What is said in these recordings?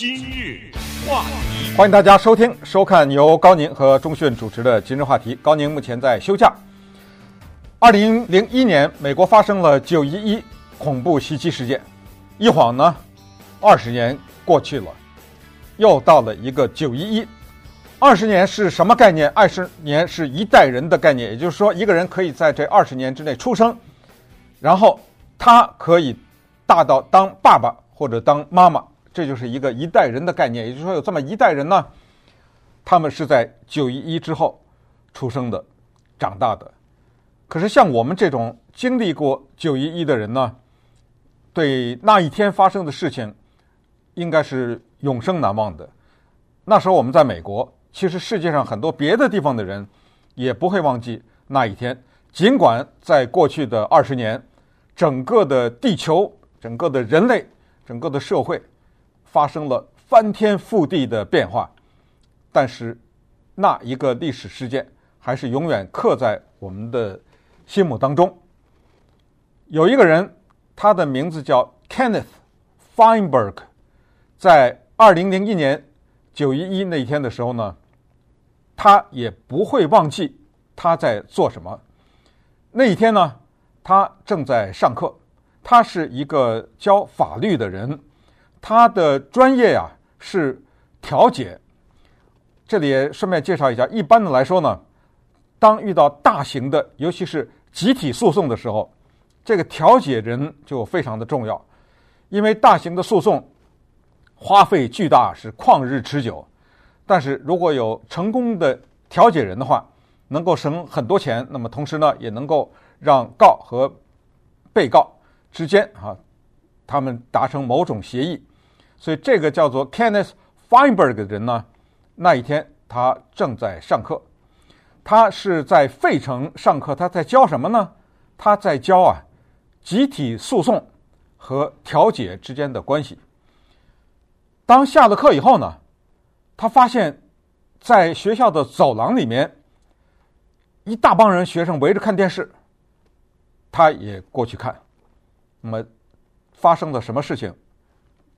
今日话题，欢迎大家收听、收看由高宁和钟迅主持的《今日话题》。高宁目前在休假。二零零一年，美国发生了九一一恐怖袭击事件，一晃呢，二十年过去了，又到了一个九一一。二十年是什么概念？二十年是一代人的概念，也就是说，一个人可以在这二十年之内出生，然后他可以大到当爸爸或者当妈妈。这就是一个一代人的概念，也就是说，有这么一代人呢，他们是在九一一之后出生的、长大的。可是像我们这种经历过九一一的人呢，对那一天发生的事情，应该是永生难忘的。那时候我们在美国，其实世界上很多别的地方的人也不会忘记那一天。尽管在过去的二十年，整个的地球、整个的人类、整个的社会。发生了翻天覆地的变化，但是那一个历史事件还是永远刻在我们的心目当中。有一个人，他的名字叫 Kenneth Feinberg，在二零零一年九一一那一天的时候呢，他也不会忘记他在做什么。那一天呢，他正在上课，他是一个教法律的人。他的专业呀是调解，这里也顺便介绍一下。一般的来说呢，当遇到大型的，尤其是集体诉讼的时候，这个调解人就非常的重要，因为大型的诉讼花费巨大，是旷日持久。但是如果有成功的调解人的话，能够省很多钱，那么同时呢，也能够让告和被告之间啊，他们达成某种协议。所以这个叫做 Kenneth Feinberg 的人呢，那一天他正在上课，他是在费城上课，他在教什么呢？他在教啊，集体诉讼和调解之间的关系。当下了课以后呢，他发现，在学校的走廊里面，一大帮人学生围着看电视，他也过去看。那么发生了什么事情？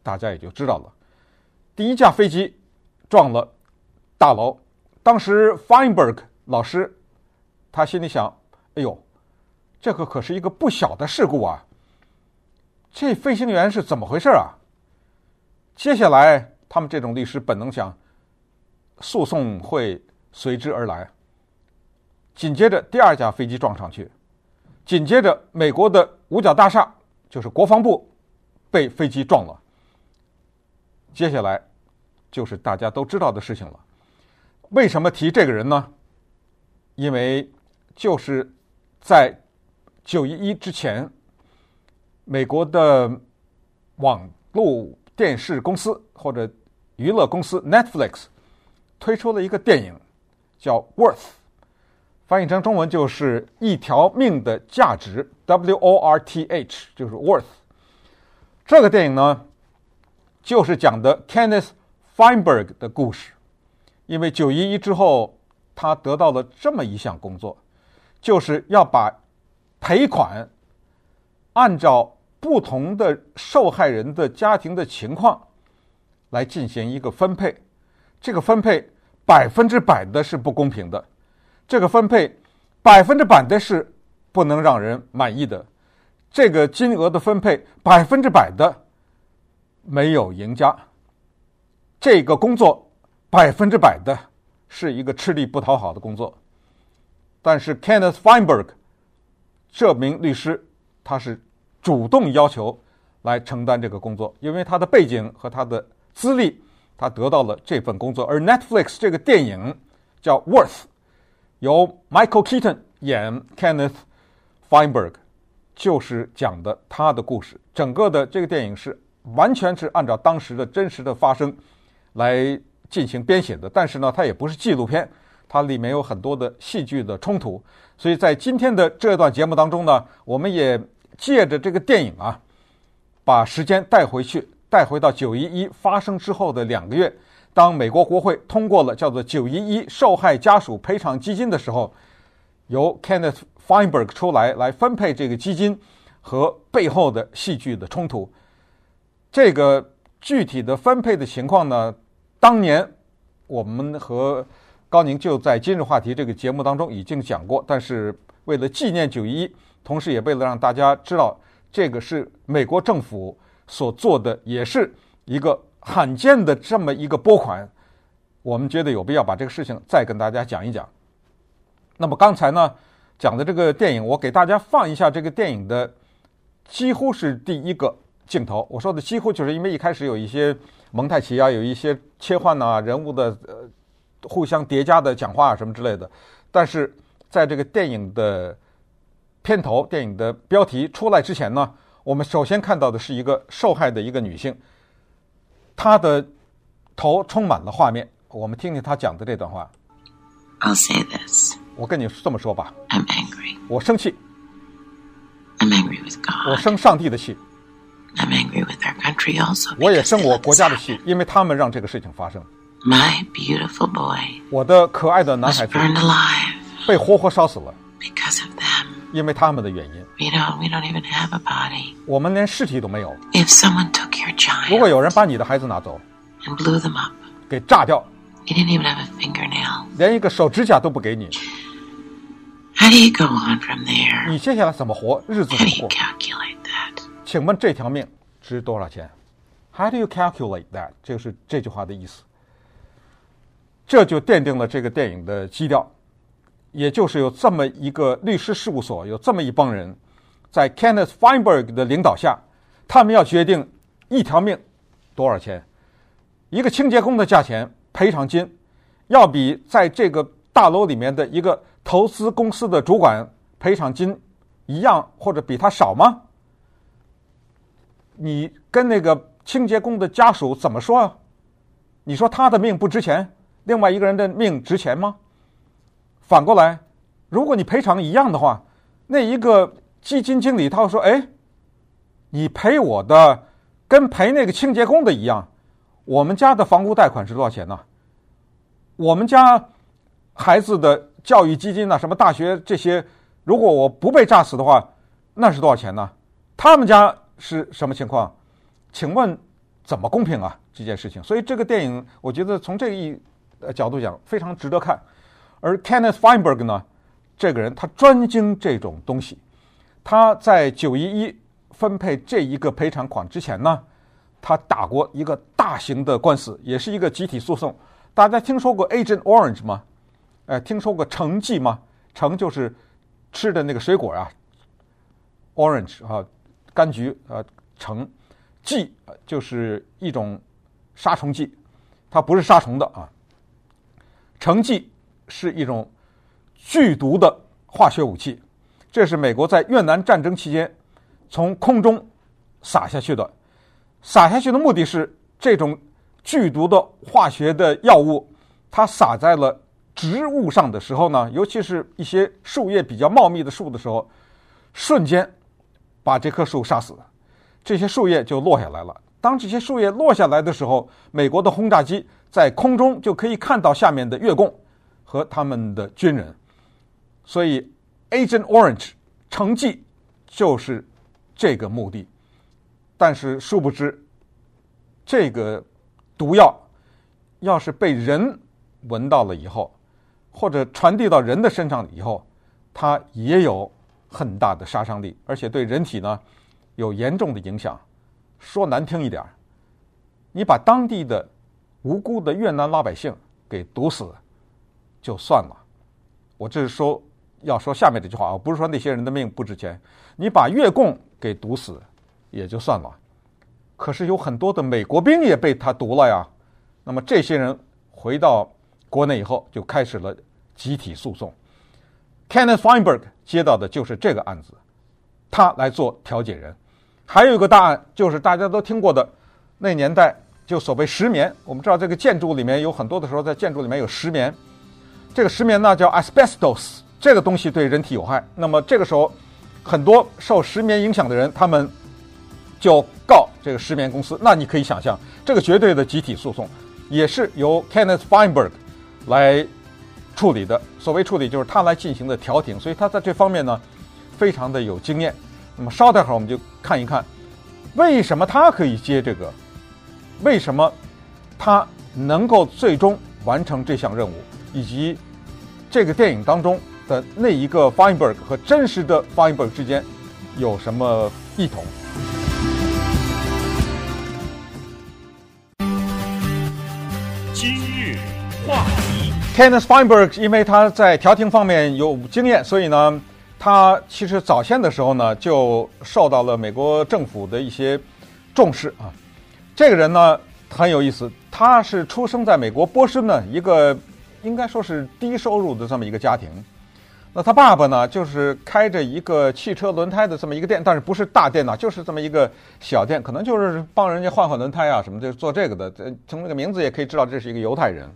大家也就知道了，第一架飞机撞了大楼。当时 Feinberg 老师他心里想：“哎呦，这个可是一个不小的事故啊！这飞行员是怎么回事啊？”接下来，他们这种律师本能想，诉讼会随之而来。紧接着，第二架飞机撞上去，紧接着，美国的五角大厦就是国防部被飞机撞了。接下来就是大家都知道的事情了。为什么提这个人呢？因为就是在九一一之前，美国的网络电视公司或者娱乐公司 Netflix 推出了一个电影，叫《Worth》，翻译成中文就是一条命的价值 （W-O-R-T-H），就是 Worth。这个电影呢，就是讲的 Kenneth Feinberg 的故事，因为九一一之后，他得到了这么一项工作，就是要把赔款按照不同的受害人的家庭的情况来进行一个分配。这个分配百分之百的是不公平的，这个分配百分之百的是不能让人满意的，这个金额的分配百分之百的。没有赢家，这个工作百分之百的是一个吃力不讨好的工作。但是 Kenneth Feinberg 这名律师，他是主动要求来承担这个工作，因为他的背景和他的资历，他得到了这份工作。而 Netflix 这个电影叫《Worth》，由 Michael Keaton 演 Kenneth Feinberg，就是讲的他的故事。整个的这个电影是。完全是按照当时的真实的发生来进行编写的，但是呢，它也不是纪录片，它里面有很多的戏剧的冲突，所以在今天的这段节目当中呢，我们也借着这个电影啊，把时间带回去，带回到九一一发生之后的两个月，当美国国会通过了叫做“九一一受害家属赔偿基金”的时候，由 Kenneth Feinberg 出来来分配这个基金和背后的戏剧的冲突。这个具体的分配的情况呢，当年我们和高宁就在今日话题这个节目当中已经讲过，但是为了纪念九一，同时也为了让大家知道这个是美国政府所做的，也是一个罕见的这么一个拨款，我们觉得有必要把这个事情再跟大家讲一讲。那么刚才呢讲的这个电影，我给大家放一下这个电影的几乎是第一个镜头。我说的几乎就是因为一开始有一些蒙太奇啊，有一些切换啊，人物的呃。互相叠加的讲话啊，什么之类的，但是在这个电影的片头、电影的标题出来之前呢，我们首先看到的是一个受害的一个女性，她的头充满了画面。我们听听她讲的这段话。I'll say this. 我跟你这么说吧。I'm angry. 我生气。I'm angry with God. 我生上帝的气。I'm angry with our country also. 我也生我国家的气，因为他们让这个事情发生。My beautiful boy 我的可爱的男孩子 burned alive 被活活烧死了，because of them. 因为他们的原因。We don't, we don't even have a body. 我们连尸体都没有。If someone took your child 如果有人把你的孩子拿走，and blew them up, 给炸掉，you didn't even have a fingernail. 连一个手指甲都不给你，How do you go on from there? 你接下来怎么活？日子 How 怎 do 么 you 过？calculate? 请问这条命值多少钱？How do you calculate that？就是这句话的意思。这就奠定了这个电影的基调，也就是有这么一个律师事务所，有这么一帮人，在 Kenneth Feinberg 的领导下，他们要决定一条命多少钱，一个清洁工的价钱赔偿金，要比在这个大楼里面的一个投资公司的主管赔偿金一样，或者比他少吗？你跟那个清洁工的家属怎么说啊？你说他的命不值钱？另外一个人的命值钱吗？反过来，如果你赔偿一样的话，那一个基金经理他会说：“哎，你赔我的跟赔那个清洁工的一样。我们家的房屋贷款是多少钱呢？我们家孩子的教育基金呐，什么大学这些，如果我不被炸死的话，那是多少钱呢？他们家是什么情况？请问怎么公平啊？这件事情。所以这个电影，我觉得从这一。呃，角度讲非常值得看，而 Kenneth Feinberg 呢，这个人他专精这种东西，他在九一一分配这一个赔偿款之前呢，他打过一个大型的官司，也是一个集体诉讼。大家听说过 Agent Orange 吗？呃，听说过橙剂吗？橙就是吃的那个水果啊，Orange 啊，柑橘啊，橙剂就是一种杀虫剂，它不是杀虫的啊。橙剂是一种剧毒的化学武器，这是美国在越南战争期间从空中撒下去的。撒下去的目的是，这种剧毒的化学的药物，它撒在了植物上的时候呢，尤其是一些树叶比较茂密的树的时候，瞬间把这棵树杀死，这些树叶就落下来了。当这些树叶落下来的时候，美国的轰炸机在空中就可以看到下面的越共和他们的军人，所以 Agent Orange 成剂就是这个目的。但是殊不知，这个毒药要是被人闻到了以后，或者传递到人的身上以后，它也有很大的杀伤力，而且对人体呢有严重的影响。说难听一点，你把当地的无辜的越南老百姓给毒死，就算了。我这是说要说下面这句话啊，不是说那些人的命不值钱。你把越共给毒死也就算了，可是有很多的美国兵也被他毒了呀。那么这些人回到国内以后，就开始了集体诉讼。Kenneth Feinberg 接到的就是这个案子，他来做调解人。还有一个大案，就是大家都听过的，那年代就所谓石棉。我们知道这个建筑里面有很多的时候，在建筑里面有石棉。这个石棉呢叫 asbestos，这个东西对人体有害。那么这个时候，很多受石棉影响的人，他们就告这个石棉公司。那你可以想象，这个绝对的集体诉讼，也是由 Kenneth Feinberg 来处理的。所谓处理，就是他来进行的调停，所以他在这方面呢，非常的有经验。那么稍待会儿，我们就看一看，为什么他可以接这个为什么他能够最终完成这项任务，以及这个电影当中的那一个 Fineberg 和真实的 Fineberg 之间有什么异同？，Kenneth Feinberg 因为他在调停方面有经验，所以呢，他其实早先的时候呢就受到了美国政府的一些重视啊。这个人呢很有意思，他是出生在美国波士顿一个应该说是低收入的这么一个家庭。那他爸爸呢，就是开着一个汽车轮胎的这么一个店，但是不是大店呐，就是这么一个小店，可能就是帮人家换换轮胎啊什么就是，做这个的。从这个名字也可以知道，这是一个犹太人。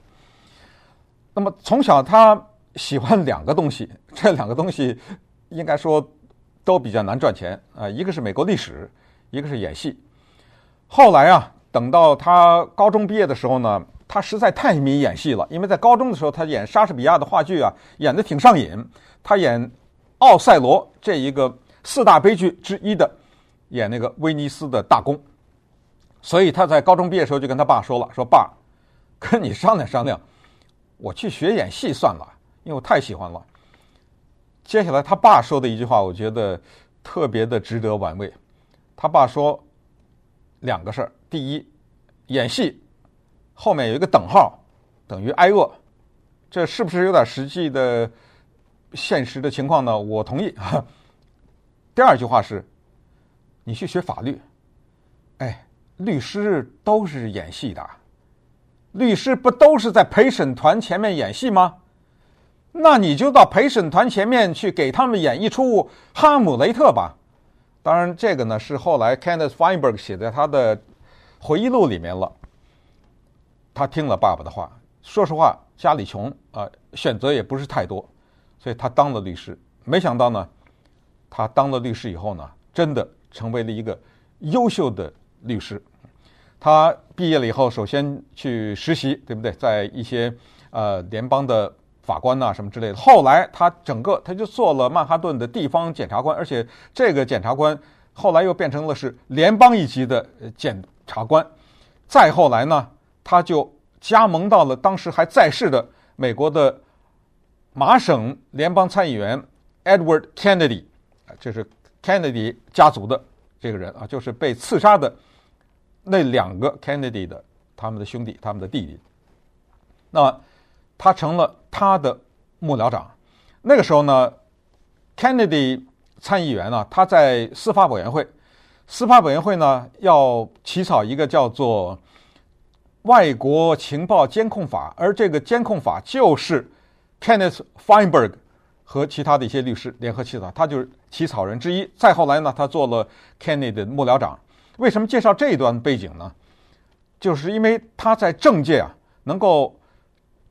那么从小他喜欢两个东西，这两个东西应该说都比较难赚钱啊，一个是美国历史，一个是演戏。后来啊，等到他高中毕业的时候呢，他实在太迷演戏了，因为在高中的时候他演莎士比亚的话剧啊，演得挺上瘾。他演《奥赛罗》这一个四大悲剧之一的，演那个威尼斯的大公，所以他在高中毕业的时候就跟他爸说了：“说爸，跟你商量商量，我去学演戏算了，因为我太喜欢了。”接下来他爸说的一句话，我觉得特别的值得玩味。他爸说两个事儿：第一，演戏后面有一个等号，等于挨饿，这是不是有点实际的？现实的情况呢，我同意。第二句话是，你去学法律，哎，律师都是演戏的，律师不都是在陪审团前面演戏吗？那你就到陪审团前面去给他们演一出《哈姆雷特》吧。当然，这个呢是后来 Kenneth Feinberg 写在他的回忆录里面了。他听了爸爸的话，说实话，家里穷啊，选择也不是太多。所以他当了律师，没想到呢，他当了律师以后呢，真的成为了一个优秀的律师。他毕业了以后，首先去实习，对不对？在一些呃联邦的法官呐什么之类的。后来他整个他就做了曼哈顿的地方检察官，而且这个检察官后来又变成了是联邦一级的检察官。再后来呢，他就加盟到了当时还在世的美国的。麻省联邦参议员 Edward Kennedy，啊，这是 Kennedy 家族的这个人啊，就是被刺杀的那两个 Kennedy 的他们的兄弟，他们的弟弟。那他成了他的幕僚长。那个时候呢，Kennedy 参议员呢，他在司法委员会，司法委员会呢要起草一个叫做外国情报监控法，而这个监控法就是。Kenneth Feinberg 和其他的一些律师联合起草，他就是起草人之一。再后来呢，他做了 Kennedy 的幕僚长。为什么介绍这一段背景呢？就是因为他在政界啊能够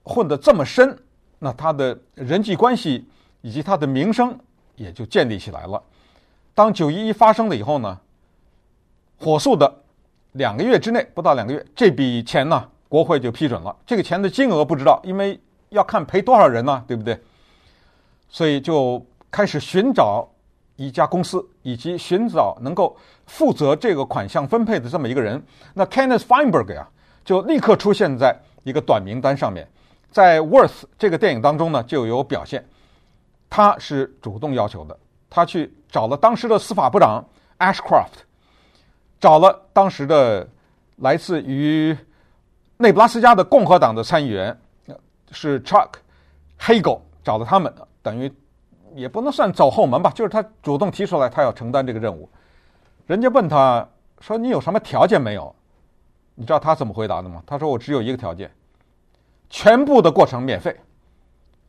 混得这么深，那他的人际关系以及他的名声也就建立起来了。当九一一发生了以后呢，火速的两个月之内，不到两个月，这笔钱呢，国会就批准了。这个钱的金额不知道，因为。要看赔多少人呢，对不对？所以就开始寻找一家公司，以及寻找能够负责这个款项分配的这么一个人。那 Kenneth Feinberg 呀，就立刻出现在一个短名单上面。在《Worth》这个电影当中呢，就有表现。他是主动要求的，他去找了当时的司法部长 Ashcroft，找了当时的来自于内布拉斯加的共和党的参议员。是 Chuck Hagel 找了他们，等于也不能算走后门吧，就是他主动提出来，他要承担这个任务。人家问他说：“你有什么条件没有？”你知道他怎么回答的吗？他说：“我只有一个条件，全部的过程免费，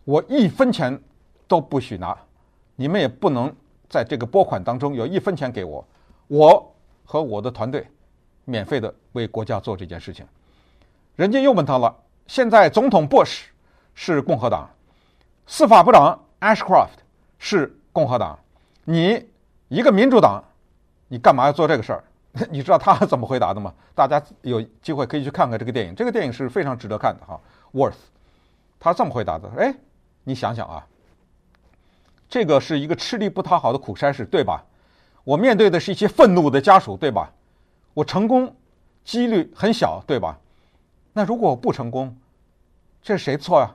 我一分钱都不许拿，你们也不能在这个拨款当中有一分钱给我，我和我的团队免费的为国家做这件事情。”人家又问他了：“现在总统 Bush。”是共和党，司法部长 Ashcroft 是共和党，你一个民主党，你干嘛要做这个事儿？你知道他怎么回答的吗？大家有机会可以去看看这个电影，这个电影是非常值得看的哈。Worth，他这么回答的：哎，你想想啊，这个是一个吃力不讨好的苦差事，对吧？我面对的是一些愤怒的家属，对吧？我成功几率很小，对吧？那如果我不成功，这是谁错呀？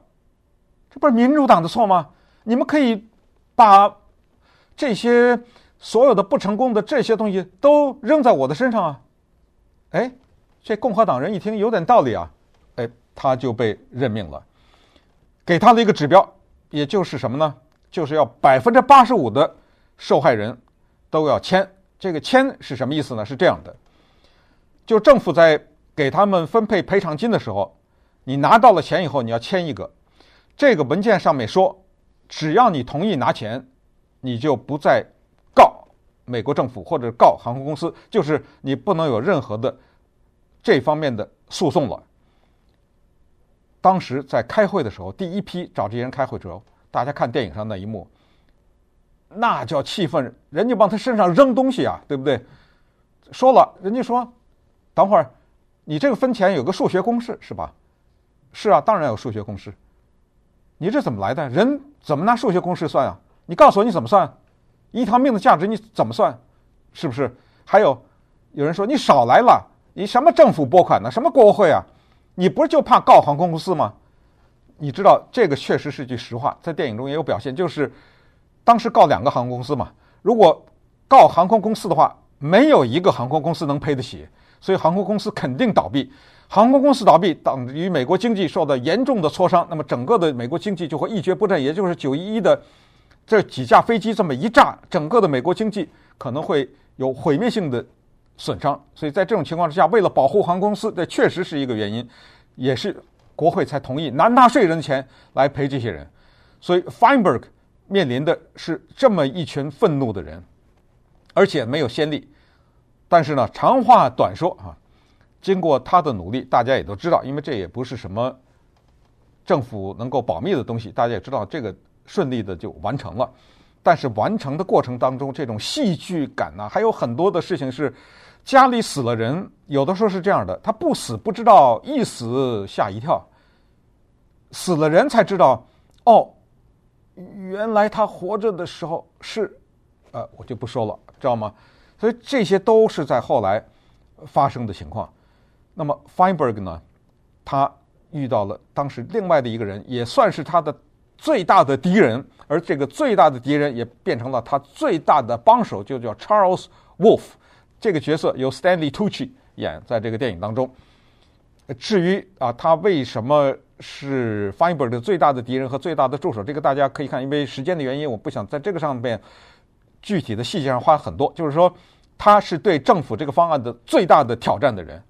这不是民主党的错吗？你们可以把这些所有的不成功的这些东西都扔在我的身上啊！哎，这共和党人一听有点道理啊，哎，他就被任命了，给他的一个指标，也就是什么呢？就是要百分之八十五的受害人都要签。这个签是什么意思呢？是这样的，就政府在给他们分配赔偿金的时候，你拿到了钱以后，你要签一个，这个文件上面说，只要你同意拿钱，你就不再告美国政府或者告航空公司，就是你不能有任何的这方面的诉讼了。当时在开会的时候，第一批找这些人开会的时候，大家看电影上那一幕。那叫气愤，人家往他身上扔东西啊，对不对？说了，人家说，等会儿，你这个分钱有个数学公式是吧？是啊，当然有数学公式。你这怎么来的？人怎么拿数学公式算啊？你告诉我你怎么算？一条命的价值你怎么算？是不是？还有有人说你少来了，你什么政府拨款呢？什么国会啊？你不是就怕告航空公司吗？你知道这个确实是句实话，在电影中也有表现，就是。当时告两个航空公司嘛，如果告航空公司的话，没有一个航空公司能赔得起，所以航空公司肯定倒闭。航空公司倒闭等于美国经济受到严重的挫伤，那么整个的美国经济就会一蹶不振。也就是九一一的这几架飞机这么一炸，整个的美国经济可能会有毁灭性的损伤。所以在这种情况之下，为了保护航空公司，这确实是一个原因，也是国会才同意拿纳税人的钱来赔这些人。所以 Feinberg。面临的是这么一群愤怒的人，而且没有先例。但是呢，长话短说啊，经过他的努力，大家也都知道，因为这也不是什么政府能够保密的东西，大家也知道这个顺利的就完成了。但是完成的过程当中，这种戏剧感呢，还有很多的事情是家里死了人，有的时候是这样的，他不死不知道，一死吓一跳，死了人才知道哦。原来他活着的时候是，呃，我就不说了，知道吗？所以这些都是在后来发生的情况。那么 Feinberg 呢，他遇到了当时另外的一个人，也算是他的最大的敌人，而这个最大的敌人也变成了他最大的帮手，就叫 Charles Wolf。这个角色由 Stanley Tucci 演，在这个电影当中。至于啊，他为什么？是 Feinberg 的最大的敌人和最大的助手，这个大家可以看，因为时间的原因，我不想在这个上面具体的细节上花很多。就是说，他是对政府这个方案的最大的挑战的人，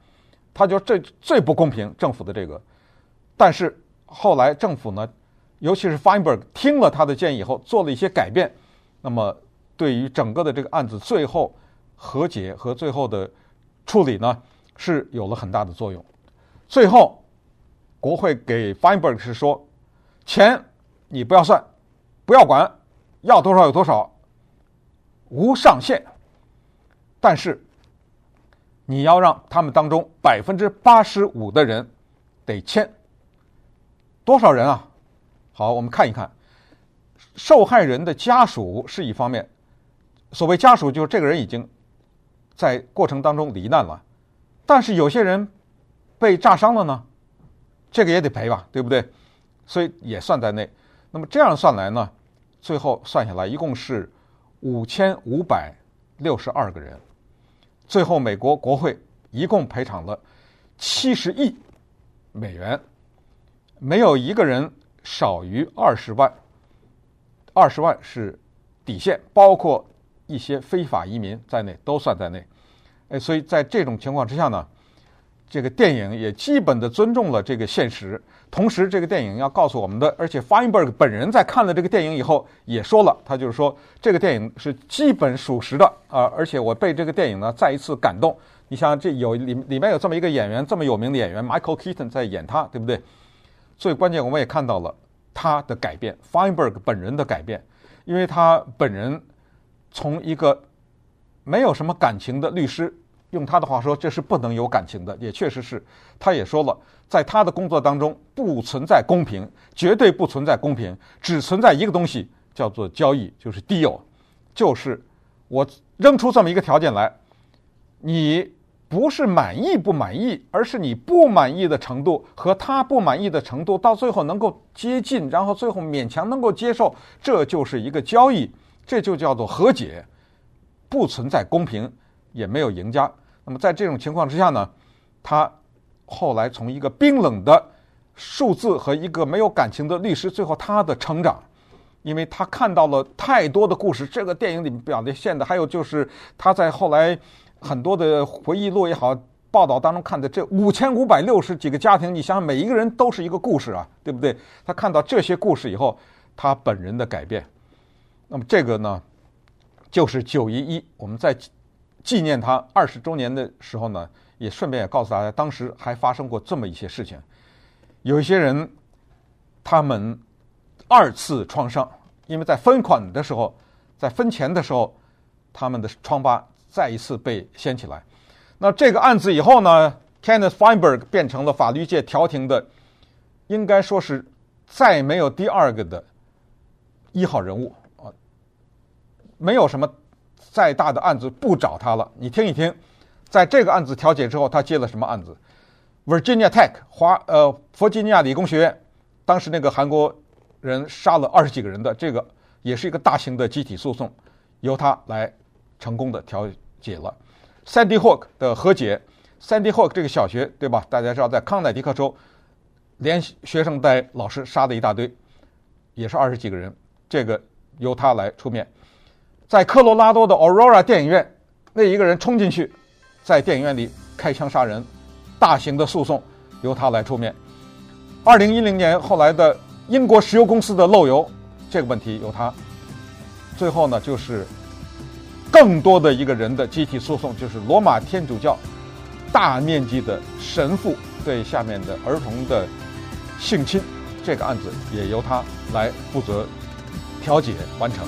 他就最最不公平政府的这个。但是后来政府呢，尤其是 Feinberg 听了他的建议以后，做了一些改变，那么对于整个的这个案子最后和解和最后的处理呢，是有了很大的作用。最后。国会给 Feinberg 是说，钱你不要算，不要管，要多少有多少，无上限。但是你要让他们当中百分之八十五的人得签，多少人啊？好，我们看一看，受害人的家属是一方面，所谓家属就是这个人已经在过程当中罹难了，但是有些人被炸伤了呢。这个也得赔吧，对不对？所以也算在内。那么这样算来呢，最后算下来一共是五千五百六十二个人。最后美国国会一共赔偿了七十亿美元，没有一个人少于二十万，二十万是底线，包括一些非法移民在内都算在内。哎，所以在这种情况之下呢。这个电影也基本的尊重了这个现实，同时这个电影要告诉我们的，而且 Fineberg 本人在看了这个电影以后也说了，他就是说这个电影是基本属实的啊，而且我被这个电影呢再一次感动。你想这有里里面有这么一个演员，这么有名的演员 Michael Keaton 在演他，对不对？最关键我们也看到了他的改变，Fineberg 本人的改变，因为他本人从一个没有什么感情的律师。用他的话说，这是不能有感情的，也确实是。他也说了，在他的工作当中不存在公平，绝对不存在公平，只存在一个东西，叫做交易，就是 deal，就是我扔出这么一个条件来，你不是满意不满意，而是你不满意的程度和他不满意的程度到最后能够接近，然后最后勉强能够接受，这就是一个交易，这就叫做和解，不存在公平，也没有赢家。那么在这种情况之下呢，他后来从一个冰冷的数字和一个没有感情的律师，最后他的成长，因为他看到了太多的故事。这个电影里面表现的，还有就是他在后来。很多的回忆录也好，报道当中看的这五千五百六十几个家庭，你想想，每一个人都是一个故事啊，对不对？他看到这些故事以后，他本人的改变。那么这个呢，就是九一一。我们在纪念他二十周年的时候呢，也顺便也告诉大家，当时还发生过这么一些事情。有一些人，他们二次创伤，因为在分款的时候，在分钱的时候，他们的疮疤。再一次被掀起来，那这个案子以后呢，Kenneth Feinberg 变成了法律界调停的，应该说是再没有第二个的一号人物啊，没有什么再大的案子不找他了。你听一听，在这个案子调解之后，他接了什么案子？Virginia Tech 华呃弗吉尼亚理工学院，当时那个韩国人杀了二十几个人的这个，也是一个大型的集体诉讼，由他来成功的调。解了，Sandy Hook 的和解，Sandy Hook 这个小学对吧？大家知道，在康乃狄克州，连学生带老师杀了一大堆，也是二十几个人，这个由他来出面。在科罗拉多的 Aurora 电影院，那一个人冲进去，在电影院里开枪杀人，大型的诉讼由他来出面。二零一零年后来的英国石油公司的漏油这个问题由他。最后呢，就是。更多的一个人的集体诉讼，就是罗马天主教大面积的神父对下面的儿童的性侵，这个案子也由他来负责调解完成。